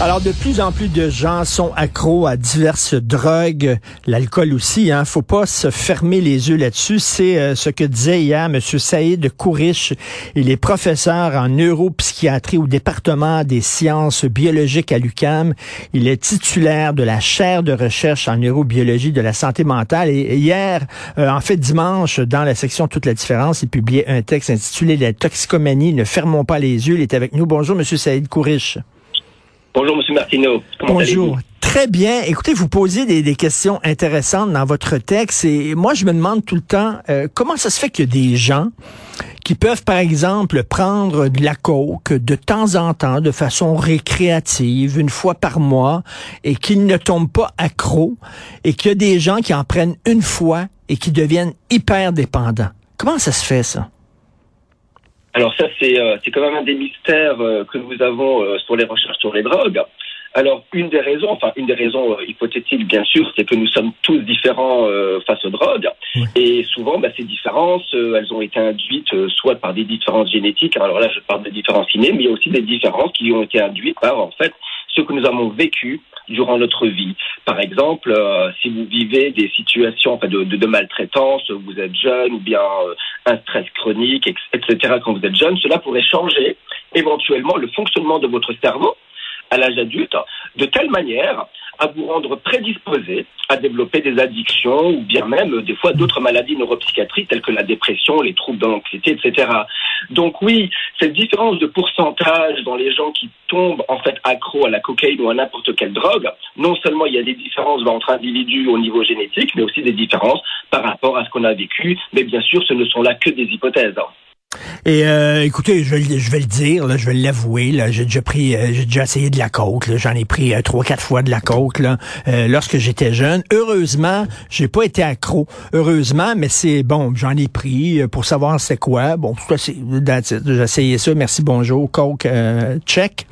Alors, de plus en plus de gens sont accros à diverses drogues, l'alcool aussi. Hein, faut pas se fermer les yeux là-dessus. C'est euh, ce que disait hier M. Saïd Kourish. Il est professeur en neuropsychiatrie au département des sciences biologiques à l'UCAM. Il est titulaire de la chaire de recherche en neurobiologie de la santé mentale. Et hier, euh, en fait dimanche, dans la section Toute la différence, il publiait un texte intitulé La toxicomanie. Ne fermons pas les yeux. Il est avec nous. Bonjour, M. Saïd Kourish. Bonjour, M. Martineau. Bonjour. Très bien. Écoutez, vous posez des, questions intéressantes dans votre texte et moi, je me demande tout le temps euh, comment ça se fait qu'il y a des gens qui peuvent, par exemple, prendre de la coke de temps en temps, de façon récréative, une fois par mois, et qu'ils ne tombent pas accros, et qu'il y a des gens qui en prennent une fois et qui deviennent hyper dépendants. Comment ça se fait, ça? Alors ça, c'est euh, c'est quand même un des mystères euh, que nous avons euh, sur les recherches sur les drogues. Alors une des raisons, enfin une des raisons hypothétiques bien sûr, c'est que nous sommes tous différents face aux drogues et souvent bah, ces différences, elles ont été induites soit par des différences génétiques. Alors là, je parle de différences innées, mais il y a aussi des différences qui ont été induites par en fait ce que nous avons vécu durant notre vie. Par exemple, euh, si vous vivez des situations de, maltraitance, vous êtes jeune ou bien euh, un stress chronique, etc. quand vous êtes jeune, cela pourrait changer éventuellement le fonctionnement de votre cerveau à l'âge adulte de telle manière à vous rendre prédisposé à développer des addictions ou bien même euh, des fois d'autres maladies neuropsychiatriques telles que la dépression, les troubles d'anxiété, etc. Donc oui, cette différence de pourcentage dans les gens qui tombent en fait accro à la cocaïne ou à n'importe quelle drogue, non seulement il y a des différences entre individus au niveau génétique, mais aussi des différences par rapport à ce qu'on a vécu. Mais bien sûr, ce ne sont là que des hypothèses. Et euh, écoutez, je, je, vais le dire, là, je vais l'avouer, j'ai déjà pris, euh, j'ai déjà essayé de la coke, j'en ai pris euh, trois, quatre fois de la coke là, euh, lorsque j'étais jeune. Heureusement, j'ai pas été accro. Heureusement, mais c'est bon, j'en ai pris pour savoir c'est quoi. Bon, c'est j'ai essayé ça. Merci, bonjour, coke, check.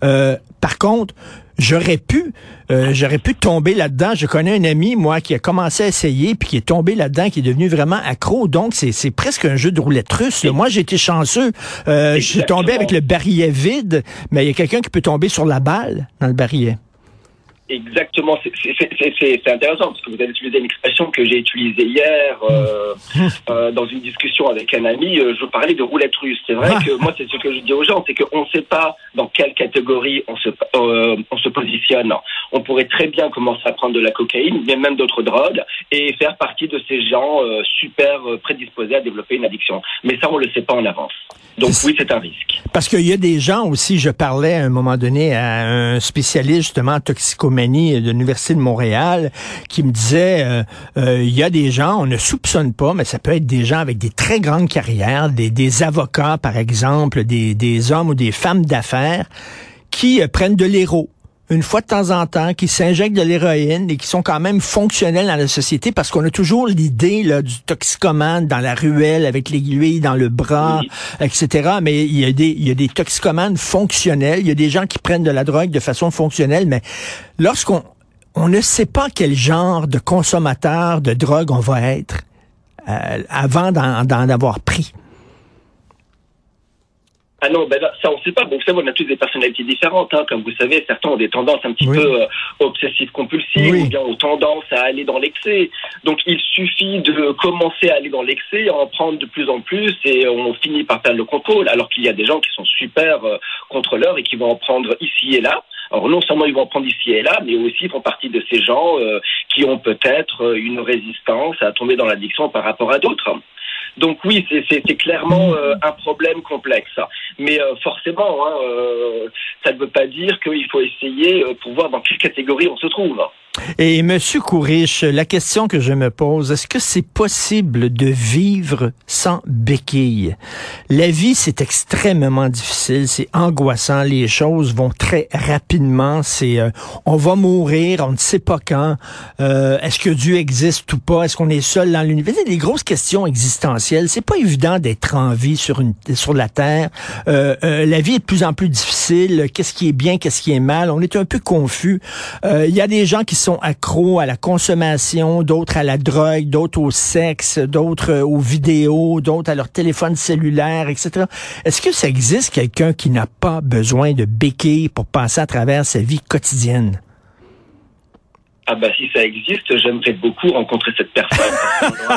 par contre, j'aurais pu, euh, j'aurais pu tomber là-dedans. Je connais un ami, moi, qui a commencé à essayer, puis qui est tombé là-dedans, qui est devenu vraiment accro. Donc, c'est presque un jeu de roulette russe. Moi, j'ai été chanceux. Euh, je suis tombé avec le barillet vide, mais il y a quelqu'un qui peut tomber sur la balle dans le barillet. Exactement, c'est intéressant parce que vous avez utilisé une expression que j'ai utilisée hier euh, euh, dans une discussion avec un ami. Euh, je parlais de roulette russe. C'est vrai que moi, c'est ce que je dis aux gens, c'est qu'on ne sait pas dans quelle catégorie on se, on se positionne. On pourrait très bien commencer à prendre de la cocaïne, mais même d'autres drogues, et faire partie de ces gens super prédisposés à développer une addiction. Mais ça, on le sait pas en avance. Donc oui, c'est un risque. Parce qu'il y a des gens aussi, je parlais à un moment donné à un spécialiste justement en de l'Université de Montréal qui me disait, euh, euh, il y a des gens, on ne soupçonne pas, mais ça peut être des gens avec des très grandes carrières, des, des avocats par exemple, des, des hommes ou des femmes d'affaires qui euh, prennent de l'héros une fois de temps en temps, qui s'injectent de l'héroïne et qui sont quand même fonctionnels dans la société parce qu'on a toujours l'idée du toxicomane dans la ruelle avec l'aiguille dans le bras, etc. Mais il y, a des, il y a des toxicomanes fonctionnels, il y a des gens qui prennent de la drogue de façon fonctionnelle, mais lorsqu'on on ne sait pas quel genre de consommateur de drogue on va être euh, avant d'en avoir pris. Ah non, ben ça on ne sait pas. Bon, vous savez, on a tous des personnalités différentes. Hein. Comme vous savez, certains ont des tendances un petit peu euh, obsessives compulsives ou bien ont tendance à aller dans l'excès. Donc il suffit de commencer à aller dans l'excès, à en prendre de plus en plus et on finit par perdre le contrôle. Alors qu'il y a des gens qui sont super euh, contrôleurs et qui vont en prendre ici et là. Alors non seulement ils vont en prendre ici et là, mais aussi ils font partie de ces gens euh, qui ont peut-être une résistance à tomber dans l'addiction par rapport à d'autres. Donc oui, c'est clairement euh, un problème complexe. Mais euh, forcément, hein, euh, ça ne veut pas dire qu'il faut essayer pour voir dans quelle catégorie on se trouve. Et Monsieur Couriche, la question que je me pose, est-ce que c'est possible de vivre sans béquille? La vie, c'est extrêmement difficile, c'est angoissant, les choses vont très rapidement, c'est euh, on va mourir, on ne sait pas quand, euh, est-ce que Dieu existe ou pas, est-ce qu'on est seul dans l'univers? Des grosses questions existentielles, c'est pas évident d'être en vie sur une sur la terre. Euh, la vie est de plus en plus difficile, qu'est-ce qui est bien, qu'est-ce qui est mal, on est un peu confus. Il y a des gens qui sont à la consommation, d'autres à la drogue, d'autres au sexe, d'autres euh, aux vidéos, d'autres à leur téléphone cellulaire, etc. Est-ce que ça existe quelqu'un qui n'a pas besoin de béquilles pour passer à travers sa vie quotidienne? Ah bah si ça existe, j'aimerais beaucoup rencontrer cette personne.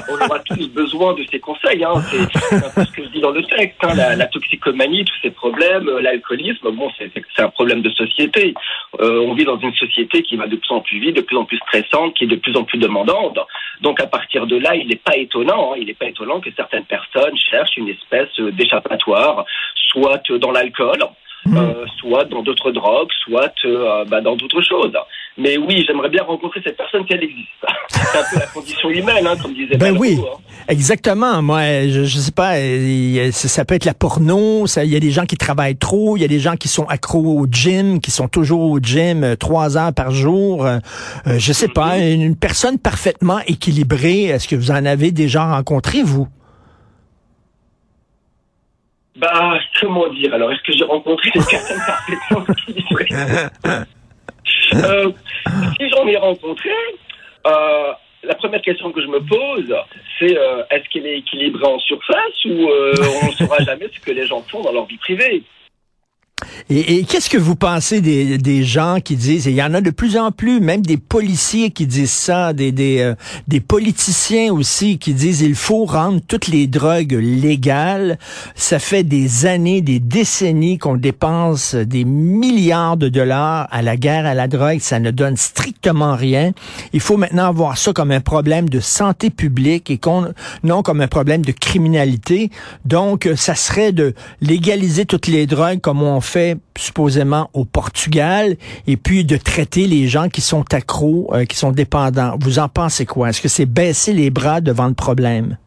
on, aura, tous besoin de ses conseils. Hein. C'est un peu ce que je dis dans le texte. Hein. La, la, toxicomanie, tous ces problèmes, euh, l'alcoolisme, bon, c'est un problème de société. Euh, on vit dans une société qui va de plus en plus vite, de plus en plus stressante, qui est de plus en plus demandante. Donc à partir de là, il n'est pas étonnant. Hein. Il n'est pas étonnant que certaines personnes cherchent une espèce d'échappatoire, soit dans l'alcool, mmh. euh, soit dans d'autres drogues, soit euh, bah, dans d'autres choses. Mais oui, j'aimerais bien rencontrer cette personne si elle existe. C'est un peu la condition humaine, hein, comme disait Ben oui, hein. exactement. Moi, je, je sais pas, ça peut être la porno, il y a des gens qui travaillent trop, il y a des gens qui sont accros au gym, qui sont toujours au gym euh, trois heures par jour. Euh, euh, je sais pas, mm-hmm. une personne parfaitement équilibrée, est-ce que vous en avez déjà rencontré, vous? Bah, comment dire Alors, est-ce que j'ai rencontré des personnes parfaitement équilibrées? Euh, si j'en ai rencontré, euh, la première question que je me pose, c'est euh, est-ce qu'elle est équilibrée en surface ou on ne saura jamais ce que les gens font dans leur vie privée? Et, qu'est-ce que vous pensez des, des, gens qui disent, et il y en a de plus en plus, même des policiers qui disent ça, des, des, euh, des politiciens aussi qui disent il faut rendre toutes les drogues légales. Ça fait des années, des décennies qu'on dépense des milliards de dollars à la guerre à la drogue. Ça ne donne strictement rien. Il faut maintenant voir ça comme un problème de santé publique et non comme un problème de criminalité. Donc, ça serait de légaliser toutes les drogues comme on fait supposément au Portugal et puis de traiter les gens qui sont accros, euh, qui sont dépendants. Vous en pensez quoi? Est-ce que c'est baisser les bras devant le problème?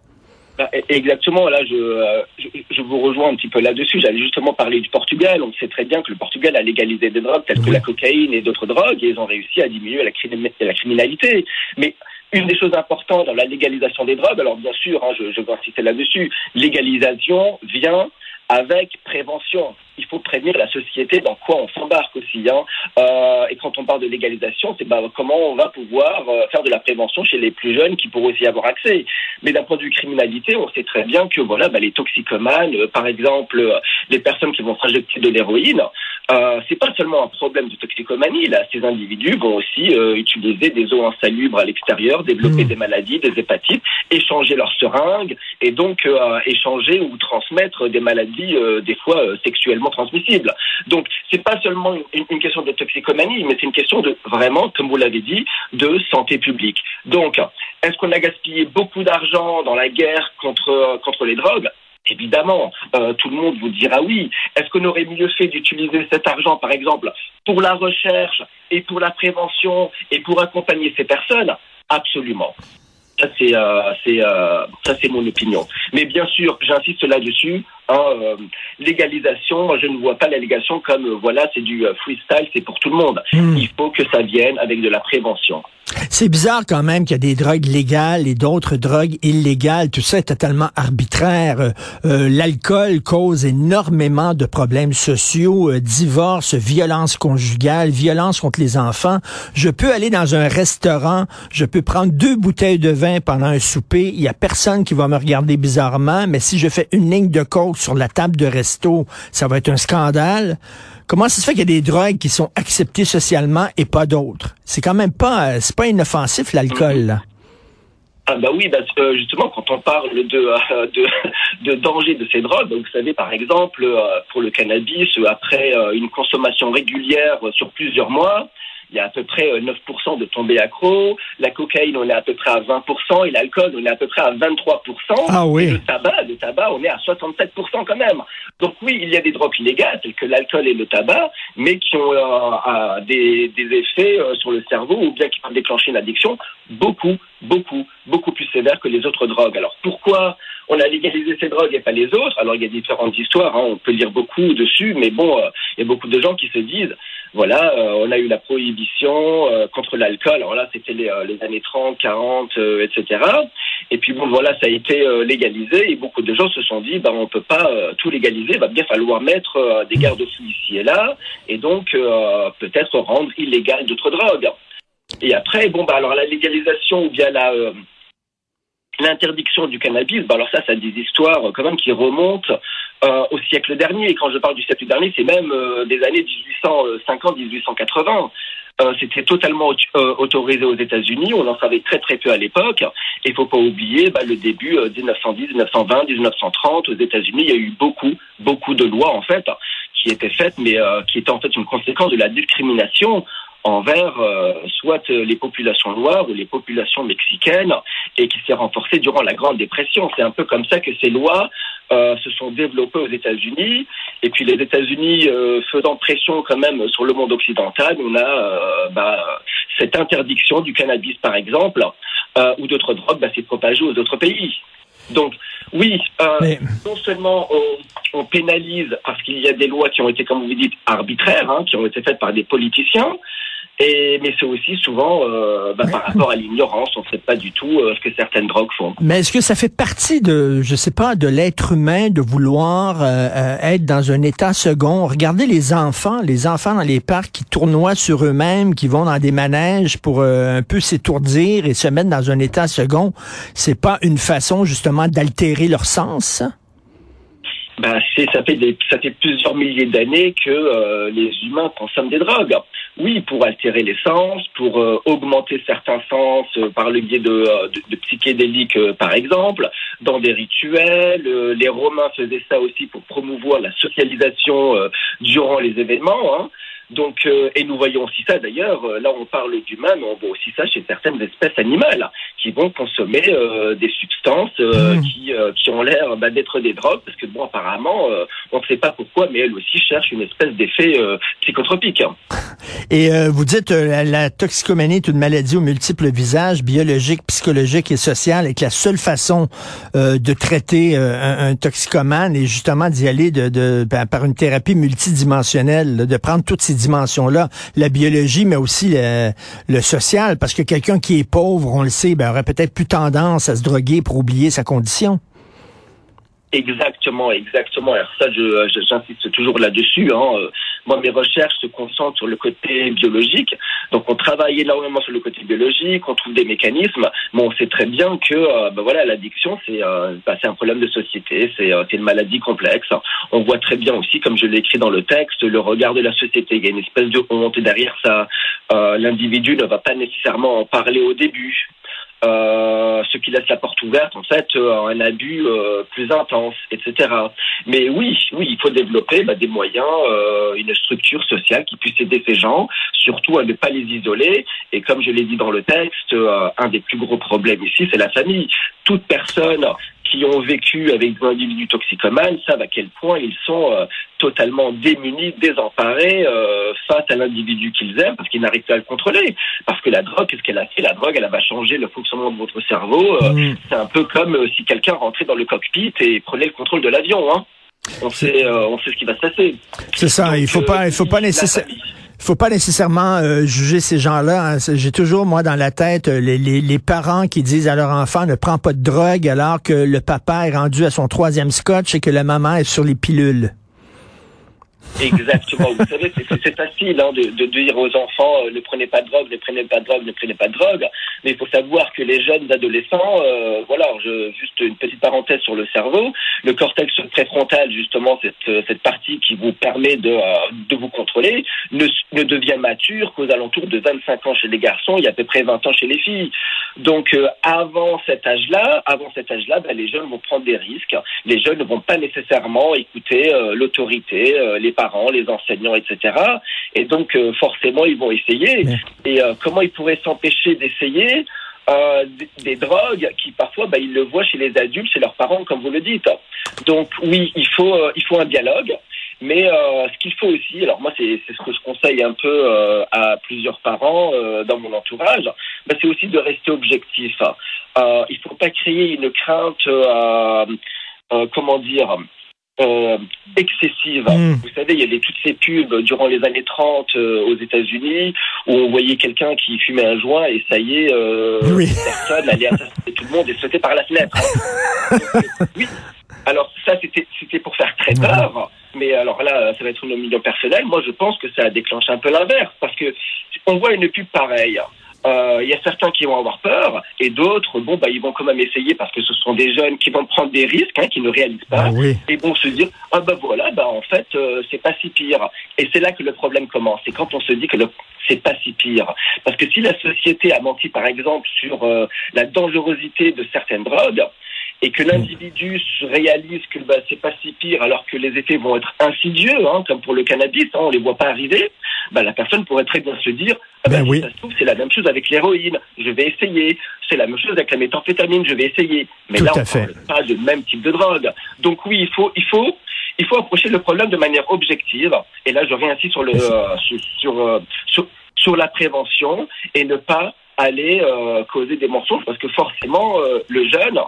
E-, exactement, là euh, je, je, vous rejoins un petit peu là-dessus. J'allais justement parler du Portugal. On sait très bien que le Portugal a légalisé des drogues telles que la cocaïne et d'autres drogues et ils ont réussi à diminuer la, la criminalité. Mais une des choses importantes dans la légalisation des drogues, alors bien sûr, hein, je, je veux insister là-dessus, légalisation vient avec prévention. Il faut prévenir la société dans quoi on s'embarque aussi. Hein. Euh, et quand on parle de légalisation, c'est bah, comment on va pouvoir euh, faire de la prévention chez les plus jeunes qui pourraient aussi avoir accès. Mais d'un point de vue criminalité, on sait très bien que voilà, bah, les toxicomanes, euh, par exemple, euh, les personnes qui vont s'injecter de l'héroïne, euh, c'est pas seulement un problème de toxicomanie. Là, ces individus vont aussi utiliser des eaux insalubres à l'extérieur, développer mmh. des maladies, des hépatites, échanger leurs seringues et donc échanger ou transmettre des maladies euh, des fois euh, sexuellement transmissibles. Donc, c'est pas seulement une, question de toxicomanie, mais c'est une question de vraiment, comme vous l'avez dit, de santé publique. Donc, est-ce qu'on a gaspillé beaucoup d'argent dans la guerre contre contre les drogues? Évidemment, euh, tout le monde vous dira oui. Est-ce qu'on aurait mieux fait d'utiliser cet argent, par exemple, pour la recherche et pour la prévention et pour accompagner ces personnes? Absolument. Euh, euh, ça c'est mon opinion. Mais bien sûr, j'insiste là-dessus. Hein, euh, légalisation, je ne vois pas la légalisation comme voilà, c'est du freestyle, c'est pour tout le monde. Hmm. Il faut que ça vienne avec de la prévention. C'est bizarre quand même qu'il y a des drogues légales et d'autres drogues illégales. Tout ça est totalement arbitraire. Euh, euh, l'alcool cause énormément de problèmes sociaux, euh, divorce, violence conjugale, violence contre les enfants. Je peux aller dans un restaurant, je peux prendre deux bouteilles de vin pendant un souper. Il y a personne qui va me regarder bizarrement, mais si je fais une ligne de coke sur la table de resto, ça va être un scandale. Comment ça se fait qu'il y a des drogues qui sont acceptées socialement et pas d'autres? C'est quand même pas, euh, c'est pas inoffensif, l'alcool, Ah bah oui, justement, quand on parle de, euh, de, de, danger de ces drogues, vous savez, par exemple, euh, pour le cannabis, après une consommation régulière sur plusieurs mois, il y a à peu près 9% euh, de tombés accro. La cocaïne, on est à peu près à 20%. Et l'alcool, on est à peu près à 23%. Ah oui. Et le tabac, le tabac, on est à 67% quand même. Donc oui, il y a des drogues illégales, telles que l'alcool et le tabac, mais qui ont euh, des, des, effets euh, sur le cerveau ou bien qui peuvent déclencher une addiction beaucoup, beaucoup, beaucoup plus sévères que les autres drogues. Alors pourquoi on a légalisé ces drogues et pas les autres? Alors il y a différentes histoires, hein, on peut lire beaucoup dessus, mais bon, il y a beaucoup de gens qui se disent voilà, euh, on a eu la prohibition euh, contre l'alcool. Alors là, c'était les, euh, les, années 30, 40, etc. Et puis bon, voilà, ça a été légalisé et beaucoup de gens se sont dit, bah, on peut pas tout légaliser, il va bien falloir mettre des garde-fous ici et là, et donc peut-être rendre illégal d'autres drogues. Et après, bon, bah alors la légalisation ou bien la l'interdiction du cannabis, bah alors ça, ça a des histoires quand même qui remontent euh, au siècle dernier. Et quand je parle du siècle dernier, c'est même euh, des années 1850-1880. Euh, c'était totalement autorisé aux États-Unis. On en savait très très peu à l'époque. Et faut pas oublier bah, le début 1910, 1920, 1930 aux États-Unis. Il y a eu beaucoup beaucoup de lois en fait qui étaient faites, mais qui étaient en fait une conséquence de la discrimination envers euh, soit les populations noires ou les populations mexicaines et qui s'est renforcée durant la Grande Dépression. C'est un peu comme ça que ces lois euh, se sont développées aux États-Unis et puis les États-Unis euh, faisant pression quand même sur le monde occidental, on a bah, cette interdiction du cannabis par exemple ou d'autres drogues bah, s'est propagée aux autres pays. Donc oui, non seulement on, pénalise parce qu'il y a des lois qui ont été, comme vous dites, arbitraires, hein, qui ont été faites par des politiciens, et, mais c'est aussi souvent euh, bah, par rapport à l'ignorance, on ne sait pas du tout euh, ce que certaines drogues font. Mais est-ce que ça fait partie de, je sais pas, de l'être humain de vouloir euh, être dans un état second? Regardez les enfants, les enfants dans les parcs qui tournoient sur eux-mêmes, qui vont dans des manèges pour un peu s'étourdir et se mettre dans un état second. C'est pas une façon justement d'altérer leur sens ben, ça fait ça fait plusieurs milliers d'années que les humains consomment des drogues. Oui, pour altérer les sens, pour euh, augmenter certains sens euh, par le biais de, euh, psychédéliques, par exemple, dans des rituels. les Romains faisaient ça aussi pour promouvoir la socialisation durant les événements. Hein. Donc, euh, et nous voyons aussi ça d'ailleurs, euh, là on parle d'humains, mais on voit aussi ça chez certaines espèces animales qui vont consommer euh, des substances mmh. qui, qui ont l'air bah, d'être des drogues, parce que bon, apparemment, on ne sait pas pourquoi, mais elles aussi cherchent une espèce d'effet psychotropique. Et vous dites la toxicomanie est une maladie aux multiples visages, biologiques, psychologiques et sociales, et que la seule façon de traiter un, toxicomane est justement d'y aller de, de, ben, par une thérapie multidimensionnelle, de prendre toutes ces dimensions-là, la biologie, mais aussi le, social, parce que quelqu'un qui est pauvre, on le sait, ben, aurait peut-être plus tendance à se droguer pour oublier sa condition. Exactement, exactement. Alors ça, j'insiste toujours là-dessus. Hein. Euh, moi, mes recherches se concentrent sur le côté biologique. Donc, on travaille énormément sur le côté biologique, on trouve des mécanismes, mais on sait très bien que, euh, ben voilà, l'addiction, c'est euh, ben, un problème de société, c'est une maladie complexe. On voit très bien aussi, comme je l'ai écrit dans le texte, le regard de la société. Il y a une espèce de honte derrière ça. L'individu ne va pas nécessairement en parler au début. Euh, ce qui laisse la porte ouverte en fait euh, à un abus euh, plus intense, etc. Mais oui, oui, il faut développer bah, des moyens, une structure sociale qui puisse aider ces gens, surtout à ne pas les isoler. Et comme je l'ai dit dans le texte, un des plus gros problèmes ici, c'est la famille. Toute personne qui ont vécu avec des individus toxicomanes savent à quel point ils sont euh, totalement démunis, désemparés euh, face à l'individu qu'ils aiment parce qu'ils n'arrivent pas à le contrôler. Parce que la drogue, qu'est-ce qu'elle a fait? La drogue, elle va changer le fonctionnement de votre cerveau. Euh, mm. C'est un peu comme si quelqu'un rentrait dans le cockpit et prenait le contrôle de l'avion. Hein. On sait, on sait ce qui va se passer. C'est ça. il faut pas, il faut pas nécessairement faut pas nécessairement euh, juger ces gens-là. Hein. J'ai toujours, moi, dans la tête, euh, les, les, les, parents qui disent à leur enfant ne prends pas de drogue alors que le papa est rendu à son troisième scotch et que la maman est sur les pilules. Exactement. Vous savez, c'est facile hein, de, dire aux enfants euh, ne prenez pas de drogue, ne prenez pas de drogue, ne prenez pas de drogue. Mais il faut savoir que les jeunes adolescents, euh, voilà, juste une petite parenthèse sur le cerveau, le cortex préfrontal, justement, cette, euh, cette partie qui vous permet de, de vous contrôler, ne, ne devient mature qu'aux alentours de 25 ans chez les garçons et à peu près 20 ans chez les filles. Donc, avant cet âge-là, avant cet âge-là, ben, les jeunes vont prendre des risques. Les jeunes ne vont pas nécessairement écouter l'autorité, les parents, les enseignants, etc. Et donc, euh, forcément, ils vont essayer. Et euh, comment ils pourraient s'empêcher d'essayer euh, des, drogues qui parfois bah, ils le voient chez les adultes, chez leurs parents, comme vous le dites. Donc oui, il faut il faut un dialogue, mais ce qu'il faut aussi, alors moi c'est ce que je conseille un peu à plusieurs parents dans mon entourage, bah, c'est aussi de rester objectif. il faut pas créer une crainte, comment dire, euh, excessive. Hmm. Vous savez, il y avait toutes ces pubs durant les années 30 euh, aux États-Unis où on voyait quelqu'un qui fumait un joint et ça y est, euh, personne allait assassiner tout le monde et sauter par la fenêtre. Hein. oui. Alors ça, c'était pour faire très peur. Mais alors là, ça va être une opinion personnelle. Moi, je pense que ça déclenche un peu l'inverse parce que on voit une pub pareille euh, il y a certains qui vont avoir peur et d'autres, bon, bah, ils vont quand même essayer parce que ce sont des jeunes qui vont prendre des risques, hein, qui ne réalisent pas, Ah oui. et vont se dire, ah bah voilà, bah en fait, euh, c'est pas si pire. Et c'est là que le problème commence. C'est quand on se dit que le c'est pas si pire. Parce que si la société a menti, par exemple, sur euh, la dangerosité de certaines drogues, et que l'individu se réalise que bah, c'est pas si pire alors que les effets vont être insidieux, hein, comme pour le cannabis, hein, on les voit pas arriver, bah, la personne pourrait très bien se dire ah, bah, Ben si oui. ça se trouve, c'est la même chose avec l'héroïne, je vais essayer, c'est la même chose avec la méthamphétamine, je vais essayer. Mais Tout là, on parle pas de même type de drogue. Donc oui, il faut, il faut, il faut approcher le problème de manière objective. Et là, je reviens ainsi sur le, euh, sur, sur, euh, sur, sur la prévention et ne pas aller euh, causer des mensonges parce que forcément, euh, le jeune,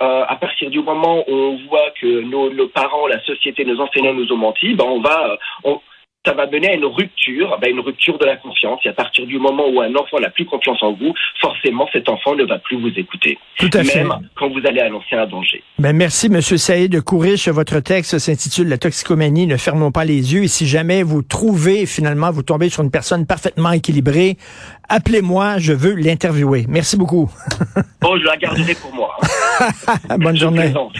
euh, à partir du moment où on voit que nos, nos parents, la société, nos enseignants nous ont menti, ben on va, euh, on, ça va mener à une rupture, ben une rupture de la confiance. Et à partir du moment où un enfant n'a plus confiance en vous, forcément cet enfant ne va plus vous écouter, Tout à fait. même quand vous allez annoncer un danger. Ben, merci, Monsieur Saïd Kourish. Votre texte s'intitule La toxicomanie, ne fermons pas les yeux. Et si jamais vous trouvez, finalement, vous tombez sur une personne parfaitement équilibrée, appelez-moi, je veux l'interviewer. Merci beaucoup. Bon, je la garderai pour moi. Bonne Je journée. plaisante.